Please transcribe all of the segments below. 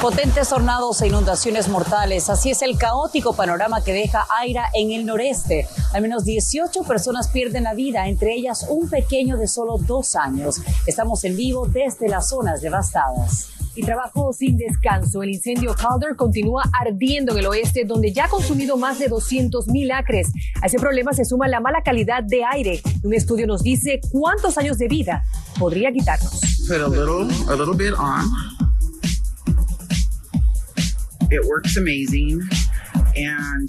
Potentes tornados e inundaciones mortales. Así es el caótico panorama que deja Aira en el noreste. Al menos 18 personas pierden la vida, entre ellas un pequeño de solo dos años. Estamos en vivo desde las zonas devastadas. Y trabajo sin descanso. El incendio Calder continúa ardiendo en el oeste, donde ya ha consumido más de 200 mil acres. A ese problema se suma la mala calidad de aire. Un estudio nos dice cuántos años de vida podría quitarnos. It works amazing. And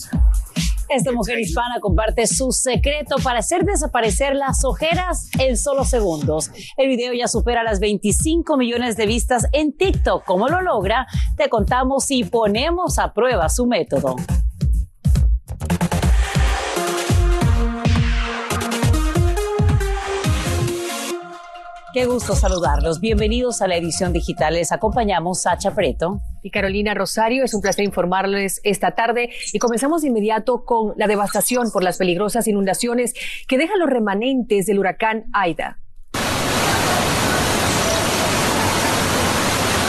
Esta mujer hispana comparte su secreto para hacer desaparecer las ojeras en solo segundos. El video ya supera las 25 millones de vistas en TikTok. ¿Cómo lo logra? Te contamos y ponemos a prueba su método. Qué gusto saludarlos. Bienvenidos a la edición digital. Les acompañamos Sacha Preto. Y Carolina Rosario, es un placer informarles esta tarde y comenzamos de inmediato con la devastación por las peligrosas inundaciones que dejan los remanentes del huracán Aida.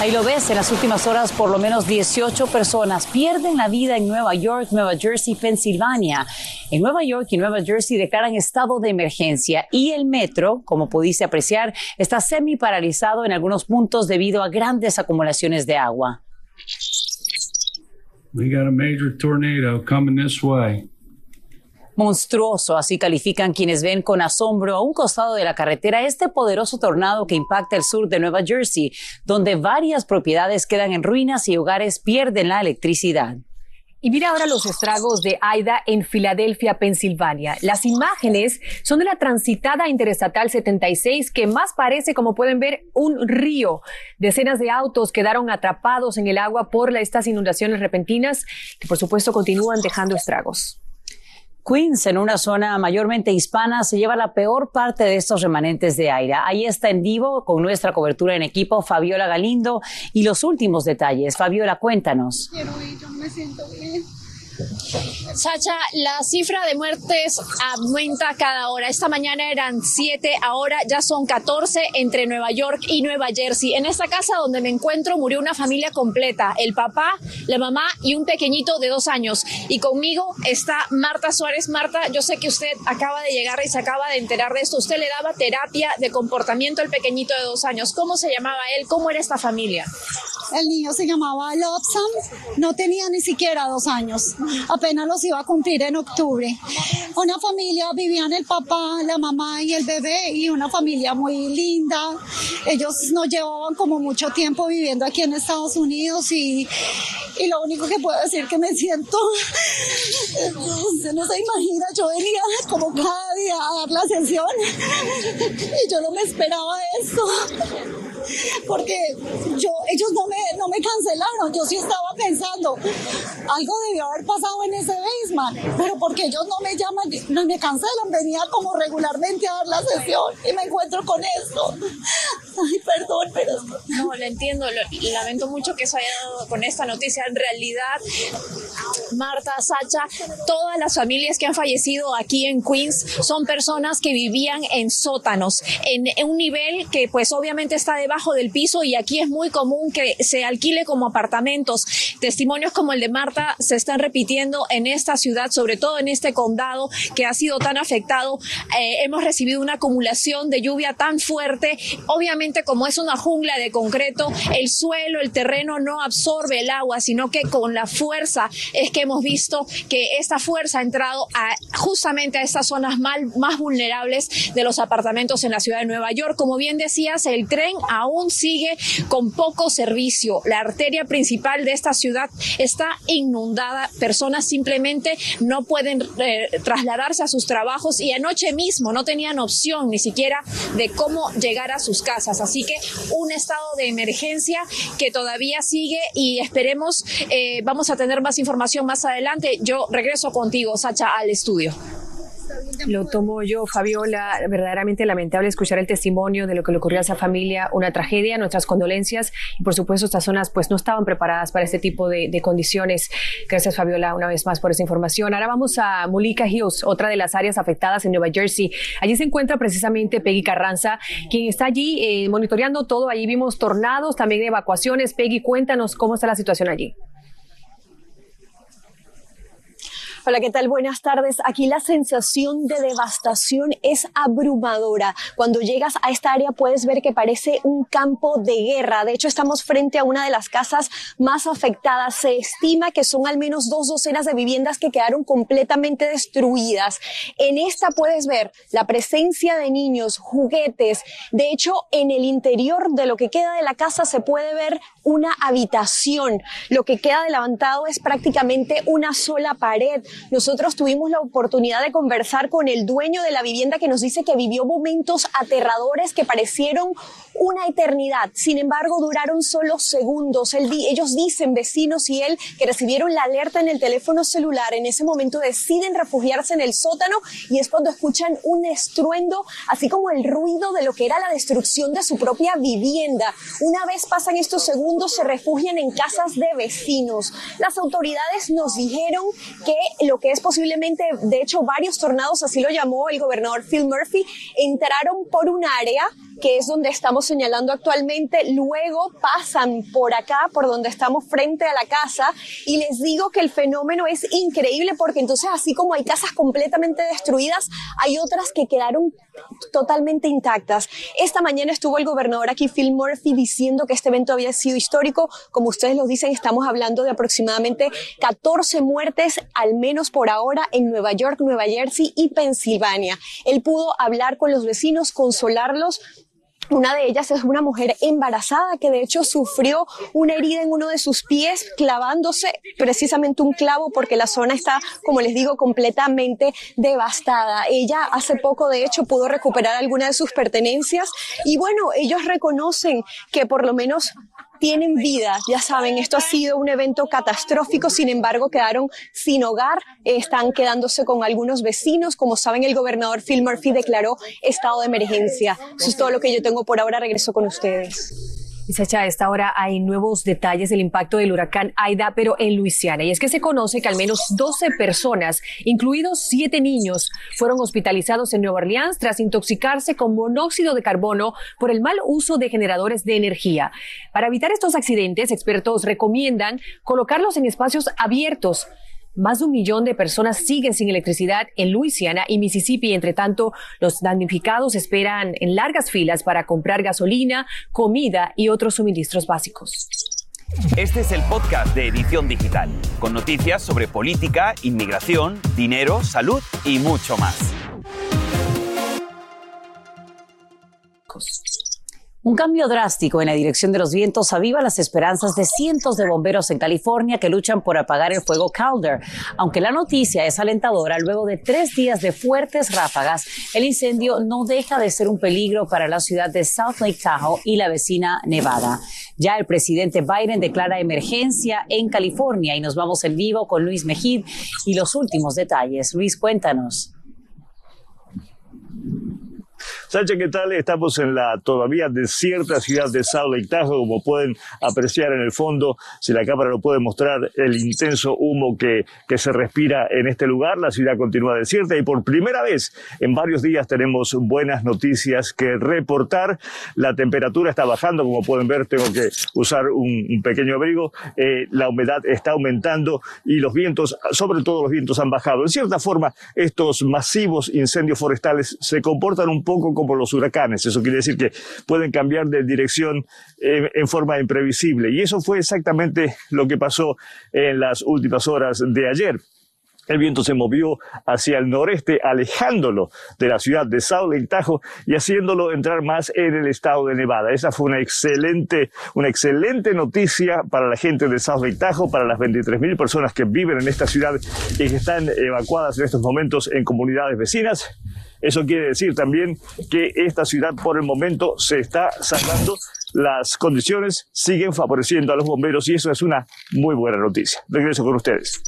Ahí lo ves, en las últimas horas por lo menos 18 personas pierden la vida en Nueva York, Nueva Jersey, Pensilvania. En Nueva York y Nueva Jersey declaran estado de emergencia y el metro, como pudiste apreciar, está semi paralizado en algunos puntos debido a grandes acumulaciones de agua. We got a major tornado coming this way. Monstruoso, así califican quienes ven con asombro a un costado de la carretera este poderoso tornado que impacta el sur de Nueva Jersey, donde varias propiedades quedan en ruinas y hogares pierden la electricidad. Y mira ahora los estragos de Aida en Filadelfia, Pensilvania. Las imágenes son de la transitada Interestatal 76, que más parece, como pueden ver, un río. Decenas de autos quedaron atrapados en el agua por estas inundaciones repentinas, que por supuesto continúan dejando estragos. Queens, en una zona mayormente hispana, se lleva la peor parte de estos remanentes de aire. Ahí está en vivo con nuestra cobertura en equipo Fabiola Galindo y los últimos detalles. Fabiola, cuéntanos. quiero ir, yo me siento bien. Sacha, la cifra de muertes aumenta cada hora. Esta mañana eran 7, ahora ya son 14 entre Nueva York y Nueva Jersey. En esta casa donde me encuentro murió una familia completa, el papá, la mamá y un pequeñito de dos años. Y conmigo está Marta Suárez. Marta, yo sé que usted acaba de llegar y se acaba de enterar de esto. Usted le daba terapia de comportamiento al pequeñito de dos años. ¿Cómo se llamaba él? ¿Cómo era esta familia? El niño se llamaba Lobsam, no tenía ni siquiera dos años, apenas los iba a cumplir en octubre. Una familia, vivían el papá, la mamá y el bebé, y una familia muy linda. Ellos nos llevaban como mucho tiempo viviendo aquí en Estados Unidos y, y lo único que puedo decir que me siento, usted no se imagina, yo venía como cada día a dar la sesión y yo no me esperaba esto. porque yo, ellos no me, no me cancelaron, yo sí estaba pensando, algo debió haber pasado en ese basement, pero porque ellos no me llaman, no me cancelan, venía como regularmente a dar la sesión y me encuentro con esto. Ay, perdón, pero... No, lo entiendo, lamento mucho que se haya dado con esta noticia. En realidad, Marta, Sacha, todas las familias que han fallecido aquí en Queens son personas que vivían en sótanos, en, en un nivel que pues obviamente está debajo del piso y aquí es muy común que se alquile como apartamentos. Testimonios como el de Marta se están repitiendo en esta ciudad, sobre todo en este condado que ha sido tan afectado. Eh, hemos recibido una acumulación de lluvia tan fuerte. Obviamente como es una jungla de concreto, el suelo, el terreno no absorbe el agua, sino que con la fuerza es que hemos visto que esta fuerza ha entrado justamente a estas zonas más vulnerables de los apartamentos en la ciudad de Nueva York. Como bien decías, el tren aún sigue con poco servicio. La arteria principal de esta ciudad está inundada. Personas simplemente no pueden eh, trasladarse a sus trabajos y anoche mismo no tenían opción ni siquiera de cómo llegar a sus casas. Así que un estado de emergencia que todavía sigue y esperemos, eh, vamos a tener más información más adelante. Yo regreso contigo, Sacha, al estudio. Lo tomo yo, Fabiola. Verdaderamente lamentable escuchar el testimonio de lo que le ocurrió a esa familia. Una tragedia, nuestras condolencias. Y por supuesto, estas zonas pues no estaban preparadas para este tipo de, condiciones. Gracias, Fabiola, una vez más por esa información. Ahora vamos a Mulika Hills, otra de las áreas afectadas en Nueva Jersey. Allí se encuentra precisamente Peggy Carranza, quien está allí eh, monitoreando todo. Allí vimos tornados, también evacuaciones. Peggy, cuéntanos cómo está la situación allí. Hola, ¿qué tal? Buenas tardes. Aquí la sensación de devastación es abrumadora. Cuando llegas a esta área puedes ver que parece un campo de guerra. De hecho, estamos frente a una de las casas más afectadas. Se estima que son al menos dos docenas de viviendas que quedaron completamente destruidas. En esta puedes ver la presencia de niños, juguetes. De hecho, en el interior de lo que queda de la casa se puede ver una habitación. Lo que queda levantado es prácticamente una sola pared. Nosotros tuvimos la oportunidad de conversar con el dueño de la vivienda que nos dice que vivió momentos aterradores que parecieron una eternidad. Sin embargo, duraron solo segundos. ellos dicen, vecinos y él, que recibieron la alerta en el teléfono celular. En ese momento deciden refugiarse en el sótano y es cuando escuchan un estruendo, así como el ruido de lo que era la destrucción de su propia vivienda. Una vez pasan estos segundos, se refugian en casas de vecinos. Las autoridades nos dijeron que lo que es posiblemente, de hecho, varios tornados, así lo llamó el gobernador Phil Murphy, entraron por un área que es donde estamos señalando actualmente, luego pasan por acá, por donde estamos frente a la casa, y les digo que el fenómeno es increíble porque entonces así como hay casas completamente destruidas, hay otras que quedaron totalmente intactas. Esta mañana estuvo el gobernador aquí, Phil Murphy, diciendo que este evento había sido histórico. Como ustedes lo dicen, estamos hablando de aproximadamente 14 muertes, al menos por ahora, en Nueva York, Nueva Jersey y Pensilvania. Él pudo hablar con los vecinos, consolarlos, una de ellas es una mujer embarazada que de hecho sufrió una herida en uno de sus pies clavándose precisamente un clavo porque la zona está, como les digo, completamente devastada. Ella hace poco de hecho pudo recuperar alguna de sus pertenencias y bueno, ellos reconocen que por lo menos tienen vida. Ya saben, esto ha sido un evento catastrófico, sin embargo, quedaron sin hogar, están quedándose con algunos vecinos. Como saben, el gobernador Phil Murphy declaró estado de emergencia. Eso es todo lo que yo tengo por ahora. Regreso con ustedes. Y esta hora hay nuevos detalles del impacto del huracán Aida, pero en Luisiana. Y es que se conoce que al menos 12 personas, incluidos 7 niños, fueron hospitalizados en Nueva Orleans tras intoxicarse con monóxido de carbono por el mal uso de generadores de energía. Para evitar estos accidentes, expertos recomiendan colocarlos en espacios abiertos más de un millón de personas siguen sin electricidad en Luisiana y Mississippi. Entre tanto, los damnificados esperan en largas filas para comprar gasolina, comida y otros suministros básicos. Este es el podcast de Edición Digital, con noticias sobre política, inmigración, dinero, salud y mucho más. Un cambio drástico en la dirección de los vientos aviva las esperanzas de cientos de bomberos en California que luchan por apagar el fuego Calder. Aunque la noticia es alentadora, luego de tres días de fuertes ráfagas, el incendio no deja de ser un peligro para la ciudad de South Lake Tahoe y la vecina Nevada. Ya el presidente Biden declara emergencia en California y nos vamos en vivo con Luis Mejid y los últimos detalles. Luis, cuéntanos. Sacha, ¿qué tal? Estamos en la todavía desierta ciudad de Salt Lake Tahoe, como pueden apreciar en el fondo, si la cámara lo puede mostrar, el intenso humo que, que se respira en este lugar. La ciudad continúa desierta y por primera vez en varios días tenemos buenas noticias que reportar. La temperatura está bajando, como pueden ver, tengo que usar un, pequeño abrigo. Eh, la humedad está aumentando y los vientos, sobre todo los vientos, han bajado. En cierta forma, estos masivos incendios forestales se comportan un poco como los huracanes. Eso quiere decir que pueden cambiar de dirección eh, en forma imprevisible. Y eso fue exactamente lo que pasó en las últimas horas de ayer. El viento se movió hacia el noreste, alejándolo de la ciudad de Salt Lake Tahoe y haciéndolo entrar más en el estado de Nevada. Esa fue una excelente, una excelente noticia para la gente de South Lake Tahoe, para las 23.000 personas que viven en esta ciudad y que están evacuadas en estos momentos en comunidades vecinas. Eso quiere decir también que esta ciudad por el momento se está salvando. Las condiciones siguen favoreciendo a los bomberos y eso es una muy buena noticia. Regreso con ustedes.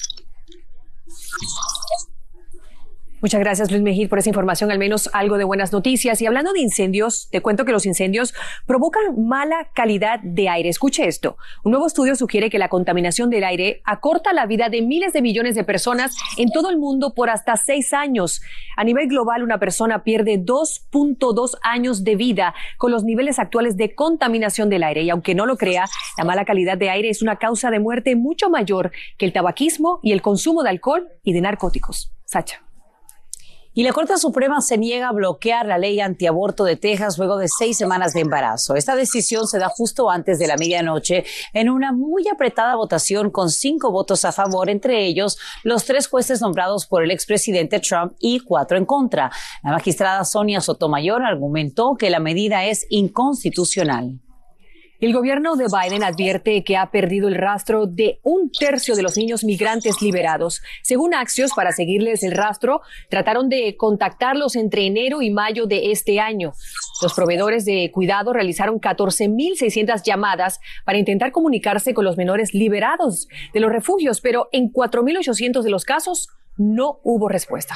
Muchas gracias, Luis Mejid, por esa información, al menos algo de buenas noticias. Y hablando de incendios, te cuento que los incendios provocan mala calidad de aire. Escuche esto. Un nuevo estudio sugiere que la contaminación del aire acorta la vida de miles de millones de personas en todo el mundo por hasta seis años. A nivel global, una persona pierde 2.2 años de vida con los niveles actuales de contaminación del aire. Y aunque no lo crea, la mala calidad de aire es una causa de muerte mucho mayor que el tabaquismo y el consumo de alcohol y de narcóticos. Sacha. Y la Corte Suprema se niega a bloquear la ley antiaborto de Texas luego de seis semanas de embarazo. Esta decisión se da justo antes de la medianoche en una muy apretada votación con cinco votos a favor, entre ellos los tres jueces nombrados por el expresidente Trump y cuatro en contra. La magistrada Sonia Sotomayor argumentó que la medida es inconstitucional. El gobierno de Biden advierte que ha perdido el rastro de un tercio de los niños migrantes liberados. Según Axios, para seguirles el rastro, trataron de contactarlos entre enero y mayo de este año. Los proveedores de cuidado realizaron 14.600 llamadas para intentar comunicarse con los menores liberados de los refugios, pero en 4.800 de los casos no hubo respuesta.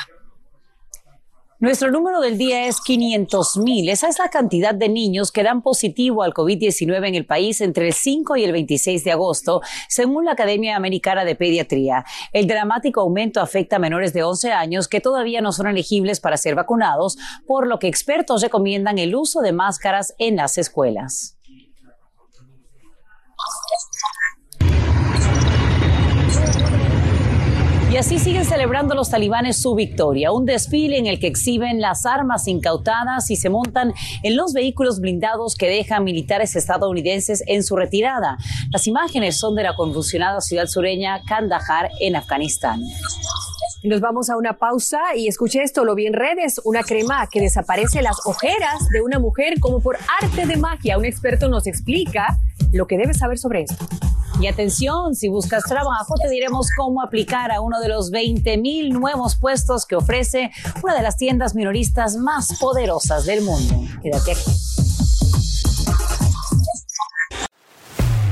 Nuestro número del día es 500.000. Esa es la cantidad de niños que dan positivo al COVID-19 en el país entre el 5 y el 26 de agosto, según la Academia Americana de Pediatría. El dramático aumento afecta a menores de 11 años que todavía no son elegibles para ser vacunados, por lo que expertos recomiendan el uso de máscaras en las escuelas. Y así siguen celebrando los talibanes su victoria, un desfile en el que exhiben las armas incautadas y se montan en los vehículos blindados que dejan militares estadounidenses en su retirada. Las imágenes son de la convulsionada ciudad sureña Kandahar en Afganistán. Nos vamos a una pausa y escuche esto, lo vi en redes, una crema que desaparece las ojeras de una mujer como por arte de magia. Un experto nos explica lo que debes saber sobre esto. Y atención, si buscas trabajo, te diremos cómo aplicar a uno de los 20 mil nuevos puestos que ofrece una de las tiendas minoristas más poderosas del mundo. Quédate aquí.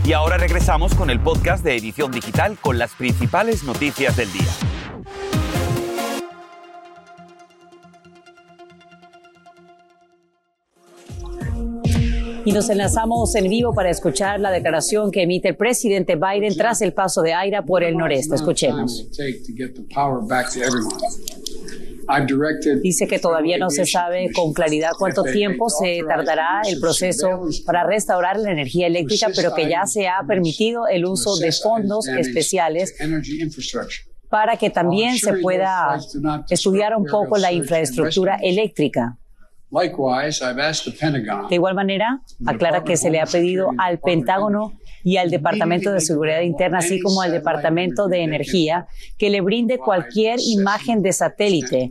Y ahora regresamos con el podcast de Edición Digital con las principales noticias del día. Y nos enlazamos en vivo para escuchar la declaración que emite el presidente Biden tras el paso de Aira por el noreste. Escuchemos. Dice que todavía no se sabe con claridad cuánto tiempo se tardará el proceso para restaurar la energía eléctrica, pero que ya se ha permitido el uso de fondos especiales para que también se pueda estudiar un poco la infraestructura eléctrica. De igual manera, aclara que se le ha pedido al Pentágono y al Departamento de Seguridad Interna, así como al Departamento de Energía, que le brinde cualquier imagen de satélite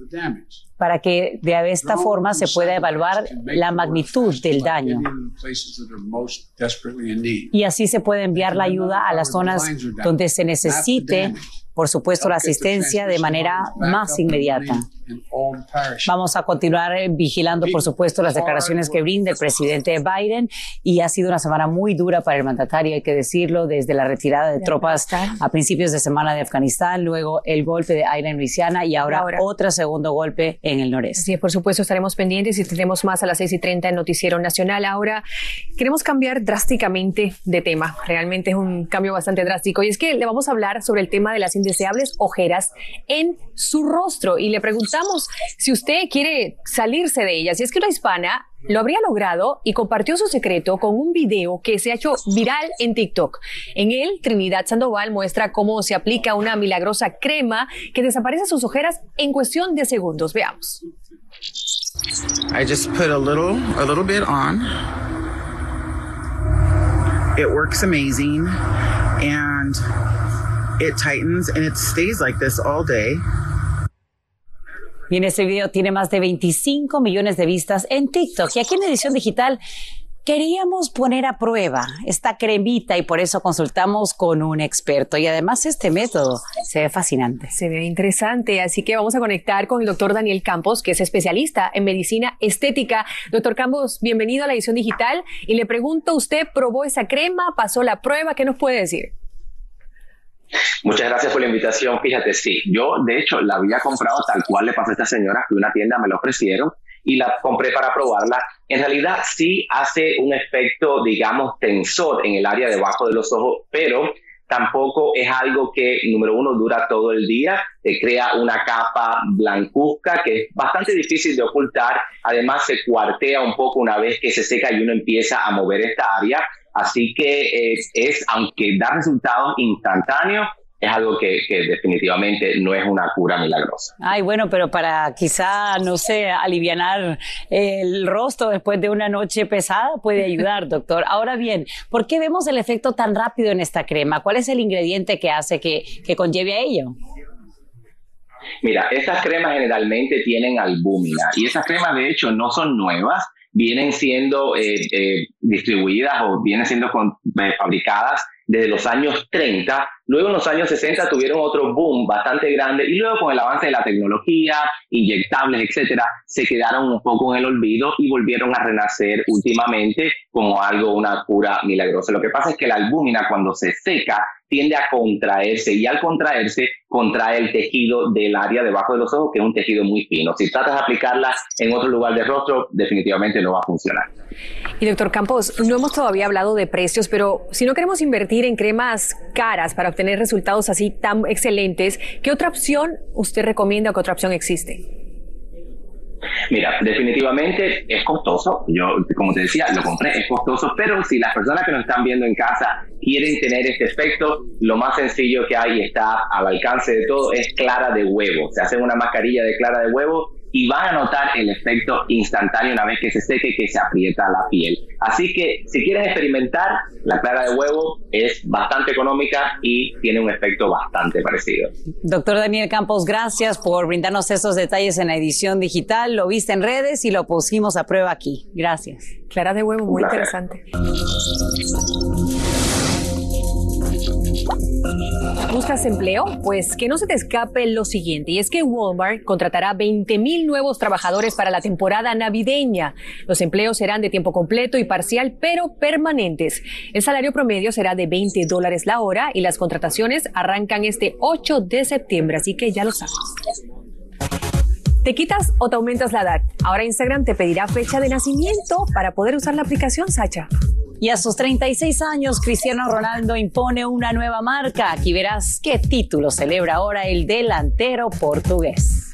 para que de esta forma se pueda evaluar la magnitud del daño. Y así se puede enviar la ayuda a las zonas donde se necesite por supuesto, la asistencia de manera más inmediata. Vamos a continuar eh, vigilando, por supuesto, las declaraciones que brinda el presidente Biden y ha sido una semana muy dura para el mandatario, hay que decirlo, desde la retirada de tropas a principios de semana de Afganistán, luego el golpe de Aira en Luisiana y ahora, otro segundo golpe en el noreste. Sí, por supuesto, estaremos pendientes y tendremos más a las 6 y 30 en Noticiero Nacional. Ahora queremos cambiar drásticamente de tema. Realmente es un cambio bastante drástico y es que le vamos a hablar sobre el tema de las indeseables ojeras en su rostro y le preguntamos si usted quiere salirse de ellas. Y es que una hispana lo habría logrado y compartió su secreto con un video que se ha hecho viral en TikTok. En él, Trinidad Sandoval muestra cómo se aplica una milagrosa crema que desaparece sus ojeras en cuestión de segundos. Veamos. I just put a little, a little bit on. It works amazing, and it tightens, and it stays like this all day. Y en este video tiene más de 25 millones de vistas en TikTok. Y aquí en Edición Digital queríamos poner a prueba esta cremita y por eso consultamos con un experto. Y además este método se ve fascinante. Se ve interesante, así que vamos a conectar con el doctor Daniel Campos, que es especialista en medicina estética. Doctor Campos, bienvenido a la edición digital. Y le pregunto, ¿usted probó esa crema? ¿Pasó la prueba? ¿Qué nos puede decir? Muchas gracias por la invitación. Fíjate, sí, yo de hecho la había comprado tal cual le pasó a esta señora, que una tienda me lo ofrecieron y la compré para probarla. En realidad sí hace un efecto, digamos, tensor en el área debajo de los ojos, pero tampoco es algo que, número uno, dura todo el día, te crea una capa blancuzca que es bastante difícil de ocultar, además se cuartea un poco una vez que se seca y uno empieza a mover esta área, así que eh, es, aunque da resultados instantáneos, es algo que, definitivamente no es una cura milagrosa. Ay, bueno, pero para quizá, no sé, aliviar el rostro después de una noche pesada puede ayudar, doctor. Ahora bien, ¿por qué vemos el efecto tan rápido en esta crema? ¿Cuál es el ingrediente que hace que, que conlleve a ello? Mira, estas cremas generalmente tienen albúmina y esas cremas de hecho no son nuevas, vienen siendo eh, eh, distribuidas o vienen siendo eh, fabricadas desde los años 30 Luego en los años 60 tuvieron otro boom bastante grande y luego con el avance de la tecnología, inyectables, etcétera, se quedaron un poco en el olvido y volvieron a renacer últimamente como algo, una cura milagrosa. Lo que pasa es que la albúmina cuando se seca tiende a contraerse y al contraerse contrae el tejido del área debajo de los ojos, que es un tejido muy fino. Si tratas de aplicarla en otro lugar del rostro, definitivamente no va a funcionar. Y doctor Campos, no hemos todavía hablado de precios, pero si no queremos invertir en cremas caras para obtener resultados así tan excelentes, ¿qué otra opción usted recomienda o qué otra opción existe? Mira, definitivamente es costoso. Yo, como te decía, lo compré, es costoso, pero si las personas que nos están viendo en casa quieren tener este efecto, lo más sencillo que hay está al alcance de todo es clara de huevo. Se hace una mascarilla de clara de huevo y van a notar el efecto instantáneo una vez que se seque que se aprieta la piel. Así que si quieren experimentar, la clara de huevo es bastante económica y tiene un efecto bastante parecido. Doctor Daniel Campos, gracias por brindarnos esos detalles en la edición digital. Lo viste en redes y lo pusimos a prueba aquí. Gracias. Clara de huevo, muy interesante. ¿Buscas empleo? Pues que no se te escape lo siguiente, y es que Walmart contratará 20 mil nuevos trabajadores para la temporada navideña. Los empleos serán de tiempo completo y parcial, pero permanentes. El salario promedio será de 20 dólares la hora y las contrataciones arrancan este 8 de septiembre, así que ya lo sabes. ¿Te quitas o te aumentas la edad? Ahora Instagram te pedirá fecha de nacimiento para poder usar la aplicación, Sacha. Y a sus 36 años, Cristiano Ronaldo impone una nueva marca. Aquí verás qué título celebra ahora el delantero portugués.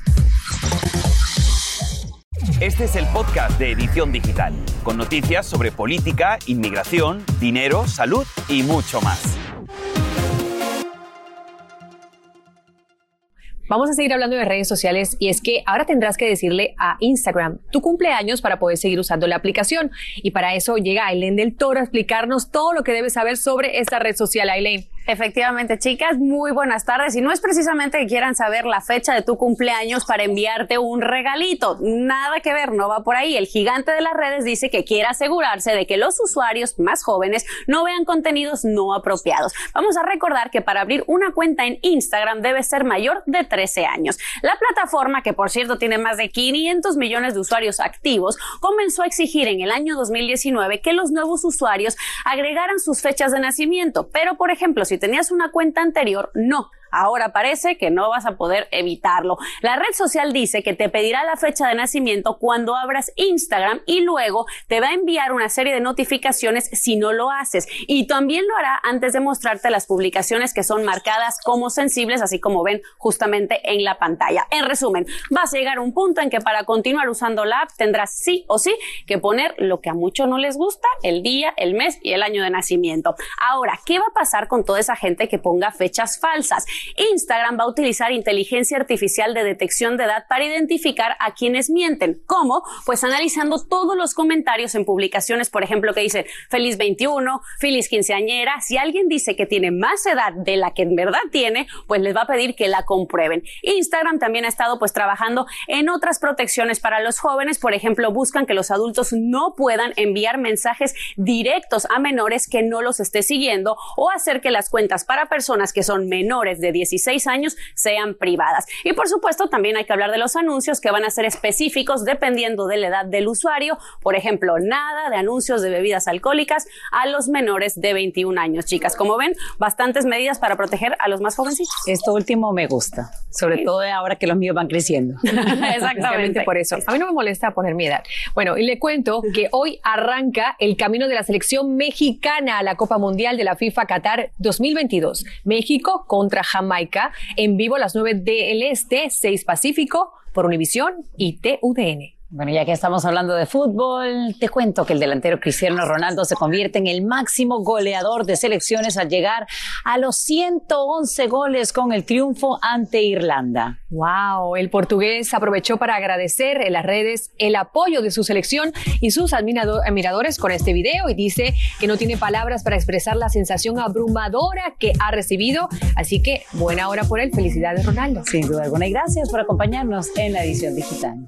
Este es el podcast de Edición Digital, con noticias sobre política, inmigración, dinero, salud y mucho más. Vamos a seguir hablando de redes sociales y es que ahora tendrás que decirle a Instagram tu cumpleaños para poder seguir usando la aplicación. Y para eso llega Aileen del Toro a explicarnos todo lo que debes saber sobre esta red social, Aileen. Efectivamente, chicas, muy buenas tardes. Y no es precisamente que quieran saber la fecha de tu cumpleaños para enviarte un regalito. Nada que ver, no va por ahí. El gigante de las redes dice que quiere asegurarse de que los usuarios más jóvenes no vean contenidos no apropiados. Vamos a recordar que para abrir una cuenta en Instagram debe ser mayor de 13 años. La plataforma, que por cierto tiene más de 500 millones de usuarios activos, comenzó a exigir en el año 2019 que los nuevos usuarios agregaran sus fechas de nacimiento. Pero, por ejemplo, si tenías una cuenta anterior, no. Ahora parece que no vas a poder evitarlo. La red social dice que te pedirá la fecha de nacimiento cuando abras Instagram y luego te va a enviar una serie de notificaciones si no lo haces. Y también lo hará antes de mostrarte las publicaciones que son marcadas como sensibles, así como ven justamente en la pantalla. En resumen, vas a llegar a un punto en que para continuar usando la app tendrás sí o sí que poner lo que a muchos no les gusta, el día, el mes y el año de nacimiento. Ahora, ¿qué va a pasar con toda esa gente que ponga fechas falsas? Instagram va a utilizar inteligencia artificial de detección de edad para identificar a quienes mienten. ¿Cómo? Pues analizando todos los comentarios en publicaciones, por ejemplo, que dicen feliz 21, feliz quinceañera. Si alguien dice que tiene más edad de la que en verdad tiene, pues les va a pedir que la comprueben. Instagram también ha estado pues trabajando en otras protecciones para los jóvenes. Por ejemplo, buscan que los adultos no puedan enviar mensajes directos a menores que no los esté siguiendo o hacer que las cuentas para personas que son menores de de 16 años sean privadas. Y por supuesto, también hay que hablar de los anuncios que van a ser específicos dependiendo de la edad del usuario. Por ejemplo, nada de anuncios de bebidas alcohólicas a los menores de 21 años, chicas. Como ven, bastantes medidas para proteger a los más jovencitos. Esto último me gusta, sobre todo ahora que los míos van creciendo. Exactamente por eso. A mí no me molesta poner mi edad. Bueno, y le cuento que hoy arranca el camino de la selección mexicana a la Copa Mundial de la FIFA Qatar 2022. México contra Jamaica en vivo a las 9 del Este, 6 Pacífico por Univisión y TUDN. Bueno, ya que estamos hablando de fútbol, te cuento que el delantero Cristiano Ronaldo se convierte en el máximo goleador de selecciones al llegar a los 111 goles con el triunfo ante Irlanda. Wow, el portugués aprovechó para agradecer en las redes el apoyo de su selección y sus admiradores con este video y dice que no tiene palabras para expresar la sensación abrumadora que ha recibido, así que buena hora por él, felicidades Ronaldo. Sin duda alguna y gracias por acompañarnos en la edición digital.